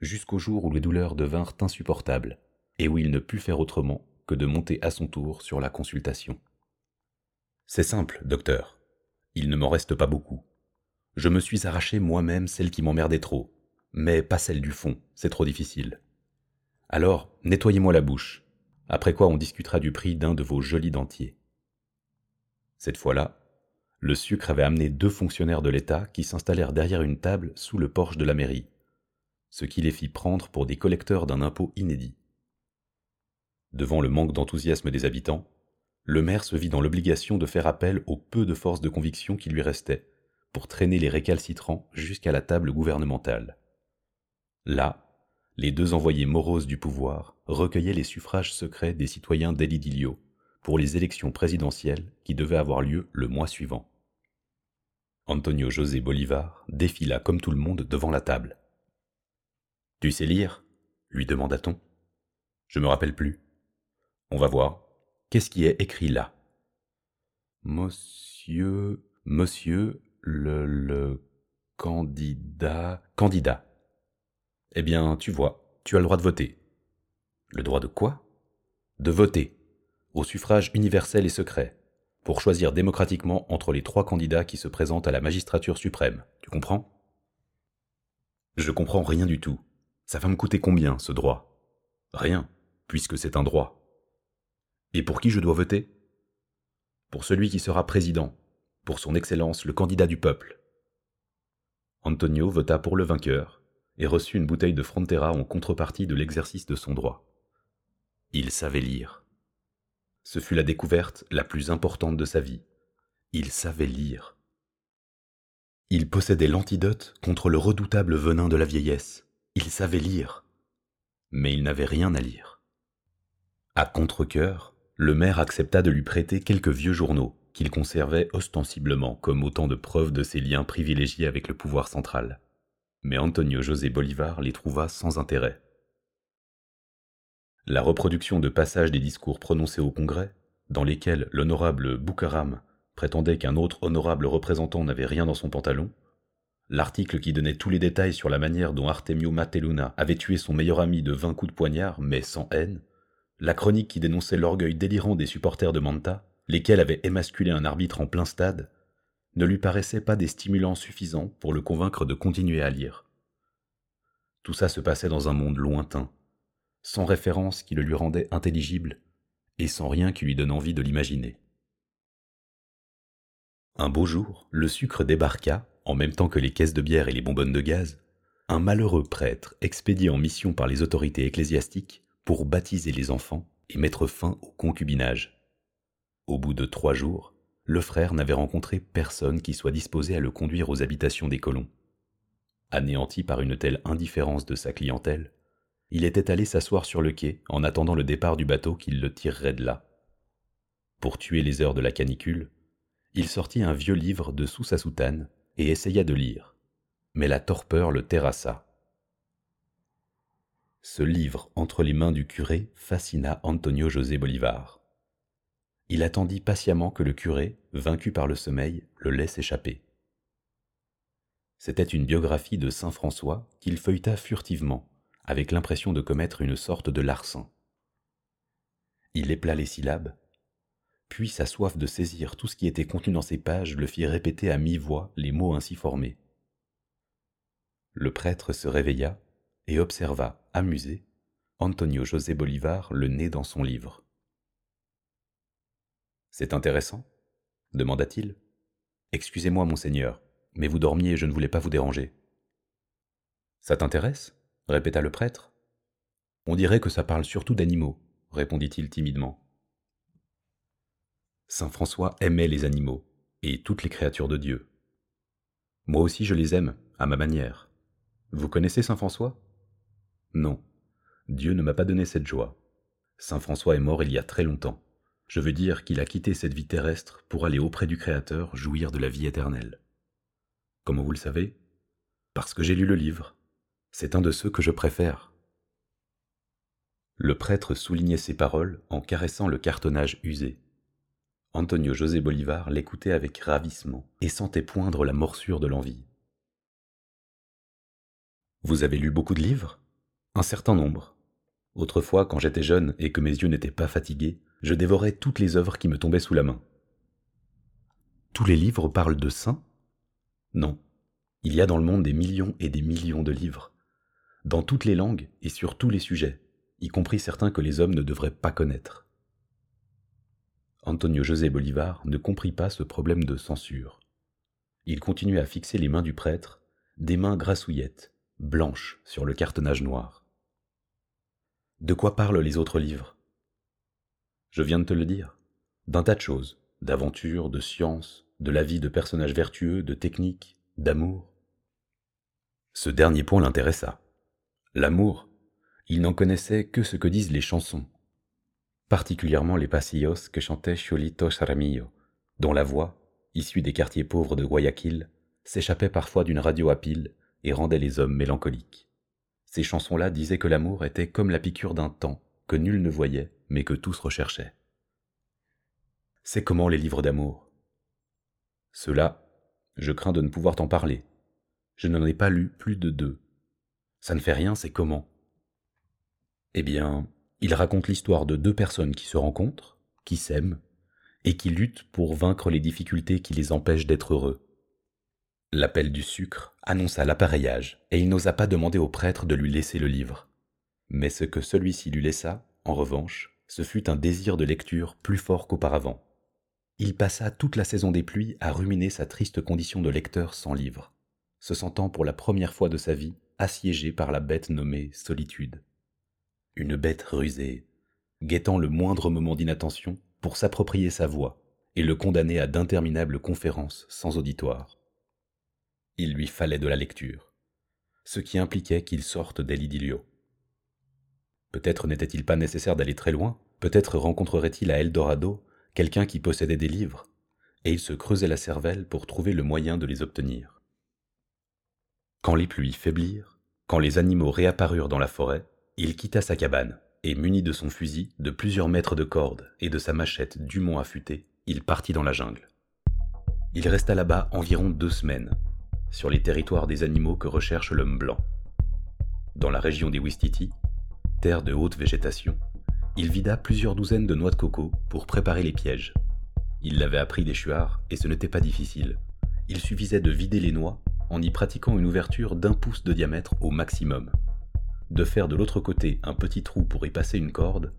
jusqu'au jour où les douleurs devinrent insupportables et où il ne put faire autrement que de monter à son tour sur la consultation. C'est simple, docteur. Il ne m'en reste pas beaucoup. Je me suis arraché moi-même celle qui m'emmerdait trop, mais pas celle du fond, c'est trop difficile. Alors, nettoyez-moi la bouche, après quoi on discutera du prix d'un de vos jolis dentiers. Cette fois-là, le sucre avait amené deux fonctionnaires de l'État qui s'installèrent derrière une table sous le porche de la mairie, ce qui les fit prendre pour des collecteurs d'un impôt inédit. Devant le manque d'enthousiasme des habitants, le maire se vit dans l'obligation de faire appel au peu de force de conviction qui lui restait pour traîner les récalcitrants jusqu'à la table gouvernementale. Là, les deux envoyés moroses du pouvoir recueillaient les suffrages secrets des citoyens d'Elidilio pour les élections présidentielles qui devaient avoir lieu le mois suivant. Antonio José Bolivar défila comme tout le monde devant la table. Tu sais lire? lui demanda-t-on. Je me rappelle plus. On va voir. Qu'est-ce qui est écrit là? Monsieur, monsieur, le, le candidat, candidat, eh bien, tu vois, tu as le droit de voter. Le droit de quoi? De voter, au suffrage universel et secret, pour choisir démocratiquement entre les trois candidats qui se présentent à la magistrature suprême. Tu comprends? Je comprends rien du tout. Ça va me coûter combien, ce droit? Rien, puisque c'est un droit. Et pour qui je dois voter? Pour celui qui sera président, pour son Excellence le candidat du peuple. Antonio vota pour le vainqueur, et reçut une bouteille de Frontera en contrepartie de l'exercice de son droit. Il savait lire. Ce fut la découverte la plus importante de sa vie. Il savait lire. Il possédait l'antidote contre le redoutable venin de la vieillesse. Il savait lire. Mais il n'avait rien à lire. À contre-coeur, le maire accepta de lui prêter quelques vieux journaux qu'il conservait ostensiblement comme autant de preuves de ses liens privilégiés avec le pouvoir central mais Antonio José Bolivar les trouva sans intérêt. La reproduction de passages des discours prononcés au Congrès, dans lesquels l'honorable Boukaram prétendait qu'un autre honorable représentant n'avait rien dans son pantalon, l'article qui donnait tous les détails sur la manière dont Artemio Mateluna avait tué son meilleur ami de vingt coups de poignard, mais sans haine, la chronique qui dénonçait l'orgueil délirant des supporters de Manta, lesquels avaient émasculé un arbitre en plein stade, ne lui paraissaient pas des stimulants suffisants pour le convaincre de continuer à lire. Tout ça se passait dans un monde lointain, sans référence qui le lui rendait intelligible, et sans rien qui lui donne envie de l'imaginer. Un beau jour, le sucre débarqua, en même temps que les caisses de bière et les bonbonnes de gaz, un malheureux prêtre expédié en mission par les autorités ecclésiastiques pour baptiser les enfants et mettre fin au concubinage. Au bout de trois jours, le frère n'avait rencontré personne qui soit disposé à le conduire aux habitations des colons. Anéanti par une telle indifférence de sa clientèle, il était allé s'asseoir sur le quai en attendant le départ du bateau qui le tirerait de là. Pour tuer les heures de la canicule, il sortit un vieux livre de sous sa soutane et essaya de lire. Mais la torpeur le terrassa. Ce livre entre les mains du curé fascina Antonio José Bolivar. Il attendit patiemment que le curé, vaincu par le sommeil, le laisse échapper. C'était une biographie de Saint François qu'il feuilleta furtivement, avec l'impression de commettre une sorte de larcin. Il épla les syllabes, puis sa soif de saisir tout ce qui était contenu dans ces pages le fit répéter à mi-voix les mots ainsi formés. Le prêtre se réveilla et observa, amusé, Antonio José Bolivar le nez dans son livre. C'est intéressant demanda-t-il. Excusez-moi, monseigneur, mais vous dormiez et je ne voulais pas vous déranger. Ça t'intéresse répéta le prêtre. On dirait que ça parle surtout d'animaux, répondit-il timidement. Saint François aimait les animaux et toutes les créatures de Dieu. Moi aussi je les aime, à ma manière. Vous connaissez Saint François? Non, Dieu ne m'a pas donné cette joie. Saint François est mort il y a très longtemps. Je veux dire qu'il a quitté cette vie terrestre pour aller auprès du Créateur jouir de la vie éternelle. Comment vous le savez? Parce que j'ai lu le livre. C'est un de ceux que je préfère. Le prêtre soulignait ces paroles en caressant le cartonnage usé. Antonio José Bolivar l'écoutait avec ravissement et sentait poindre la morsure de l'envie. Vous avez lu beaucoup de livres? Un certain nombre. Autrefois, quand j'étais jeune et que mes yeux n'étaient pas fatigués, je dévorais toutes les œuvres qui me tombaient sous la main. Tous les livres parlent de saints? Non. Il y a dans le monde des millions et des millions de livres, dans toutes les langues et sur tous les sujets, y compris certains que les hommes ne devraient pas connaître. Antonio José Bolivar ne comprit pas ce problème de censure. Il continuait à fixer les mains du prêtre, des mains grassouillettes, blanches sur le cartonnage noir. De quoi parlent les autres livres? Je viens de te le dire. D'un tas de choses, d'aventure, de science, de la vie de personnages vertueux, de technique, d'amour. Ce dernier point l'intéressa. L'amour, il n'en connaissait que ce que disent les chansons, particulièrement les pasillos que chantait Cholito Saramillo, dont la voix, issue des quartiers pauvres de Guayaquil, s'échappait parfois d'une radio à pile et rendait les hommes mélancoliques. Ces chansons-là disaient que l'amour était comme la piqûre d'un temps que nul ne voyait, mais que tous recherchaient. C'est comment les livres d'amour? Ceux-là, je crains de ne pouvoir t'en parler. Je n'en ai pas lu plus de deux. Ça ne fait rien, c'est comment? Eh bien, il raconte l'histoire de deux personnes qui se rencontrent, qui s'aiment, et qui luttent pour vaincre les difficultés qui les empêchent d'être heureux. L'appel du sucre annonça l'appareillage, et il n'osa pas demander au prêtre de lui laisser le livre. Mais ce que celui-ci lui laissa, en revanche, ce fut un désir de lecture plus fort qu'auparavant. Il passa toute la saison des pluies à ruminer sa triste condition de lecteur sans livre, se sentant pour la première fois de sa vie assiégé par la bête nommée solitude une bête rusée, guettant le moindre moment d'inattention pour s'approprier sa voix et le condamner à d'interminables conférences sans auditoire. Il lui fallait de la lecture, ce qui impliquait qu'il sorte d'El Peut-être n'était-il pas nécessaire d'aller très loin, peut-être rencontrerait-il à Eldorado quelqu'un qui possédait des livres, et il se creusait la cervelle pour trouver le moyen de les obtenir. Quand les pluies faiblirent, quand les animaux réapparurent dans la forêt, il quitta sa cabane et muni de son fusil, de plusieurs mètres de corde et de sa machette dûment affûtée, il partit dans la jungle. Il resta là-bas environ deux semaines, sur les territoires des animaux que recherche l'homme blanc. Dans la région des Wistiti, terre de haute végétation, il vida plusieurs douzaines de noix de coco pour préparer les pièges. Il l'avait appris des chuards et ce n'était pas difficile. Il suffisait de vider les noix en y pratiquant une ouverture d'un pouce de diamètre au maximum, de faire de l'autre côté un petit trou pour y passer une corde,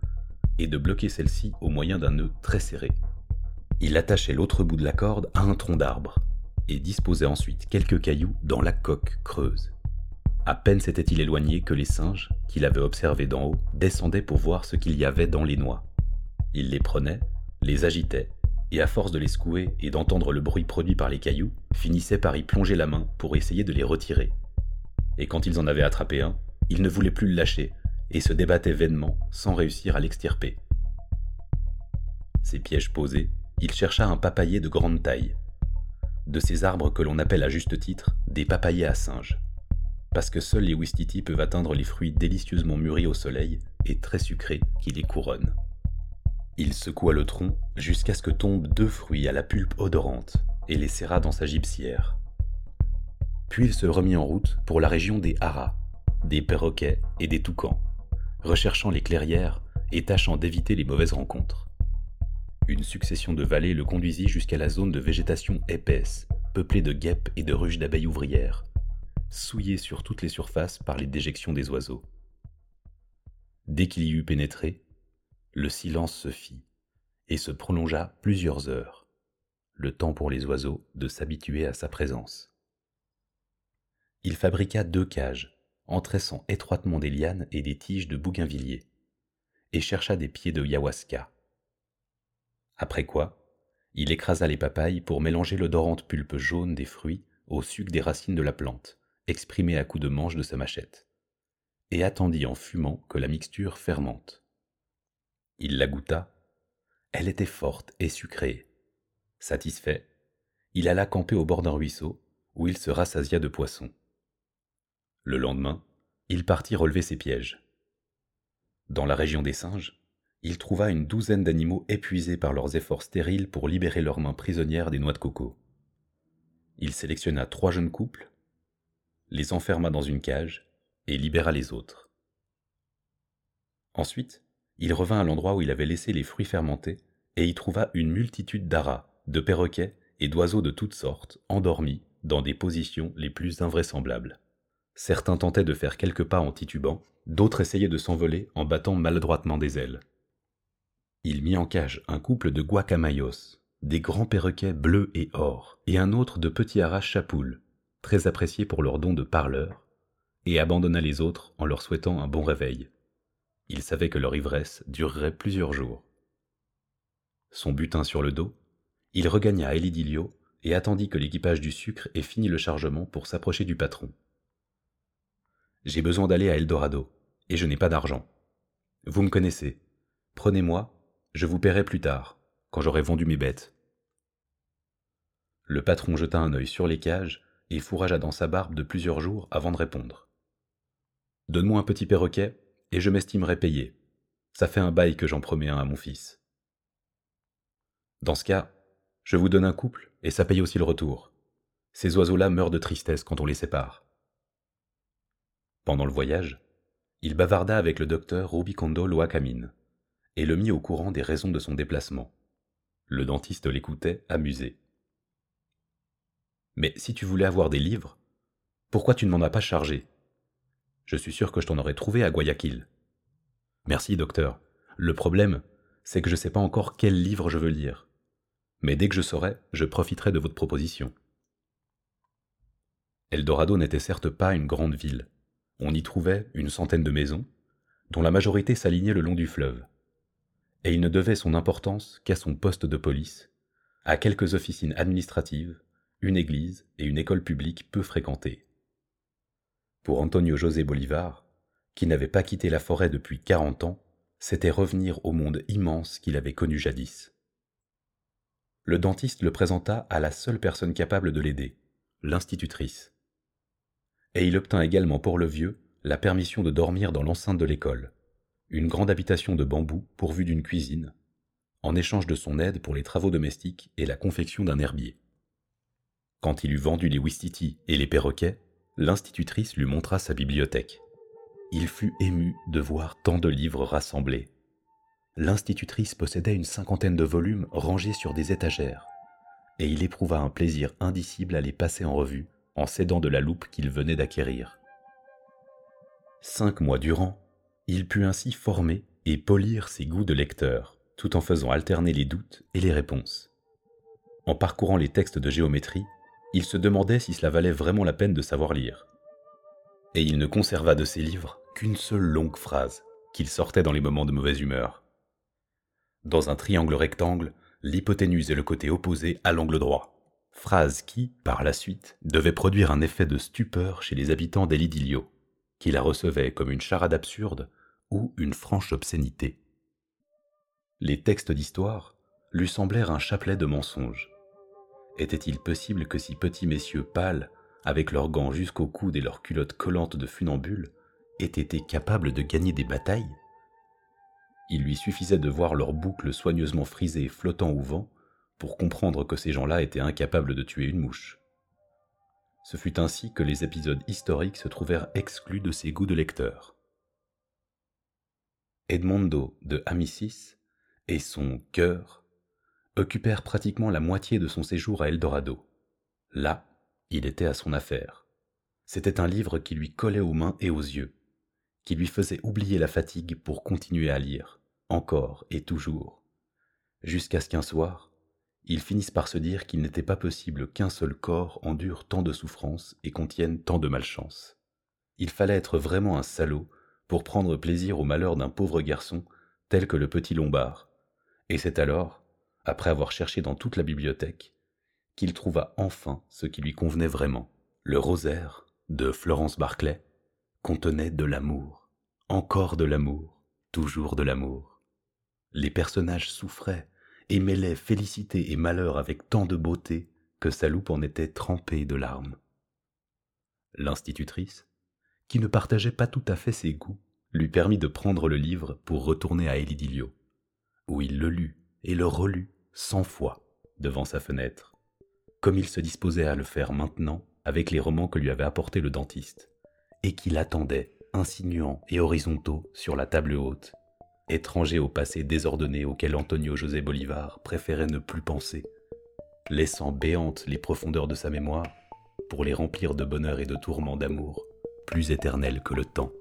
et de bloquer celle-ci au moyen d'un nœud très serré. Il attachait l'autre bout de la corde à un tronc d'arbre, et disposait ensuite quelques cailloux dans la coque creuse. À peine s'était-il éloigné que les singes, qu'il avait observés d'en haut, descendaient pour voir ce qu'il y avait dans les noix. Il les prenait, les agitait, et à force de les secouer et d'entendre le bruit produit par les cailloux, finissait par y plonger la main pour essayer de les retirer. Et quand ils en avaient attrapé un, ils ne voulaient plus le lâcher, et se débattaient vainement sans réussir à l'extirper. Ces pièges posés, il chercha un papayer de grande taille, de ces arbres que l'on appelle à juste titre des papayers à singes, parce que seuls les Wistiti peuvent atteindre les fruits délicieusement mûris au soleil et très sucrés qui les couronnent. Il secoua le tronc jusqu'à ce que tombent deux fruits à la pulpe odorante et les serra dans sa gypsière. Puis il se remit en route pour la région des haras, des perroquets et des toucans, recherchant les clairières et tâchant d'éviter les mauvaises rencontres. Une succession de vallées le conduisit jusqu'à la zone de végétation épaisse, peuplée de guêpes et de ruches d'abeilles ouvrières, souillée sur toutes les surfaces par les déjections des oiseaux. Dès qu'il y eut pénétré, le silence se fit et se prolongea plusieurs heures, le temps pour les oiseaux de s'habituer à sa présence. Il fabriqua deux cages, en tressant étroitement des lianes et des tiges de bougainvilliers, et chercha des pieds de yahuasca. Après quoi, il écrasa les papayes pour mélanger l'odorante pulpe jaune des fruits au suc des racines de la plante, exprimé à coups de manche de sa machette, et attendit en fumant que la mixture fermente. Il la goûta. Elle était forte et sucrée. Satisfait, il alla camper au bord d'un ruisseau, où il se rassasia de poissons. Le lendemain, il partit relever ses pièges. Dans la région des singes, il trouva une douzaine d'animaux épuisés par leurs efforts stériles pour libérer leurs mains prisonnières des noix de coco. Il sélectionna trois jeunes couples, les enferma dans une cage et libéra les autres. Ensuite, il revint à l'endroit où il avait laissé les fruits fermentés et y trouva une multitude d'aras, de perroquets et d'oiseaux de toutes sortes, endormis dans des positions les plus invraisemblables. Certains tentaient de faire quelques pas en titubant, d'autres essayaient de s'envoler en battant maladroitement des ailes. Il mit en cage un couple de guacamayos, des grands perroquets bleus et or, et un autre de petits haras chapoules, très appréciés pour leur don de parleur, et abandonna les autres en leur souhaitant un bon réveil. Il savait que leur ivresse durerait plusieurs jours. Son butin sur le dos, il regagna Elidilio et attendit que l'équipage du sucre ait fini le chargement pour s'approcher du patron. J'ai besoin d'aller à Eldorado, et je n'ai pas d'argent. Vous me connaissez. Prenez-moi, je vous paierai plus tard, quand j'aurai vendu mes bêtes. Le patron jeta un œil sur les cages et fourragea dans sa barbe de plusieurs jours avant de répondre. Donne-moi un petit perroquet, et je m'estimerai payé. Ça fait un bail que j'en promets un à mon fils. Dans ce cas, je vous donne un couple, et ça paye aussi le retour. Ces oiseaux-là meurent de tristesse quand on les sépare. Pendant le voyage, il bavarda avec le docteur Rubicondo Loacamine, et le mit au courant des raisons de son déplacement. Le dentiste l'écoutait, amusé. Mais si tu voulais avoir des livres, pourquoi tu ne m'en as pas chargé? Je suis sûr que je t'en aurais trouvé à Guayaquil. Merci, docteur. Le problème, c'est que je ne sais pas encore quel livre je veux lire. Mais dès que je saurai, je profiterai de votre proposition. Eldorado n'était certes pas une grande ville. On y trouvait une centaine de maisons, dont la majorité s'alignait le long du fleuve. Et il ne devait son importance qu'à son poste de police, à quelques officines administratives, une église et une école publique peu fréquentées pour Antonio José Bolivar, qui n'avait pas quitté la forêt depuis quarante ans, c'était revenir au monde immense qu'il avait connu jadis. Le dentiste le présenta à la seule personne capable de l'aider, l'institutrice. Et il obtint également pour le vieux la permission de dormir dans l'enceinte de l'école, une grande habitation de bambou pourvue d'une cuisine, en échange de son aide pour les travaux domestiques et la confection d'un herbier. Quand il eut vendu les Wistiti et les perroquets, l'institutrice lui montra sa bibliothèque. Il fut ému de voir tant de livres rassemblés. L'institutrice possédait une cinquantaine de volumes rangés sur des étagères, et il éprouva un plaisir indicible à les passer en revue en s'aidant de la loupe qu'il venait d'acquérir. Cinq mois durant, il put ainsi former et polir ses goûts de lecteur, tout en faisant alterner les doutes et les réponses. En parcourant les textes de géométrie, il se demandait si cela valait vraiment la peine de savoir lire. Et il ne conserva de ses livres qu'une seule longue phrase, qu'il sortait dans les moments de mauvaise humeur. Dans un triangle rectangle, l'hypoténuse est le côté opposé à l'angle droit. Phrase qui, par la suite, devait produire un effet de stupeur chez les habitants d'Elidilio, qui la recevaient comme une charade absurde ou une franche obscénité. Les textes d'histoire lui semblèrent un chapelet de mensonges. Était-il possible que ces petits messieurs pâles, avec leurs gants jusqu'au coude et leurs culottes collantes de funambules, aient été capables de gagner des batailles? Il lui suffisait de voir leurs boucles soigneusement frisées flottant au vent pour comprendre que ces gens-là étaient incapables de tuer une mouche. Ce fut ainsi que les épisodes historiques se trouvèrent exclus de ses goûts de lecteur. Edmondo de Amicis et son cœur occupèrent pratiquement la moitié de son séjour à Eldorado. Là, il était à son affaire. C'était un livre qui lui collait aux mains et aux yeux, qui lui faisait oublier la fatigue pour continuer à lire, encore et toujours, jusqu'à ce qu'un soir, ils finissent par se dire qu'il n'était pas possible qu'un seul corps endure tant de souffrances et contienne tant de malchance. Il fallait être vraiment un salaud pour prendre plaisir au malheur d'un pauvre garçon tel que le petit Lombard. Et c'est alors, après avoir cherché dans toute la bibliothèque, qu'il trouva enfin ce qui lui convenait vraiment. Le rosaire de Florence Barclay contenait de l'amour, encore de l'amour, toujours de l'amour. Les personnages souffraient, et mêlait félicité et malheur avec tant de beauté que sa loupe en était trempée de larmes. L'institutrice, qui ne partageait pas tout à fait ses goûts, lui permit de prendre le livre pour retourner à Elidilio, où il le lut et le relut cent fois devant sa fenêtre, comme il se disposait à le faire maintenant avec les romans que lui avait apportés le dentiste, et qu'il attendait, insinuants et horizontaux, sur la table haute, étranger au passé désordonné auquel Antonio José Bolivar préférait ne plus penser, laissant béantes les profondeurs de sa mémoire pour les remplir de bonheur et de tourments d'amour plus éternels que le temps.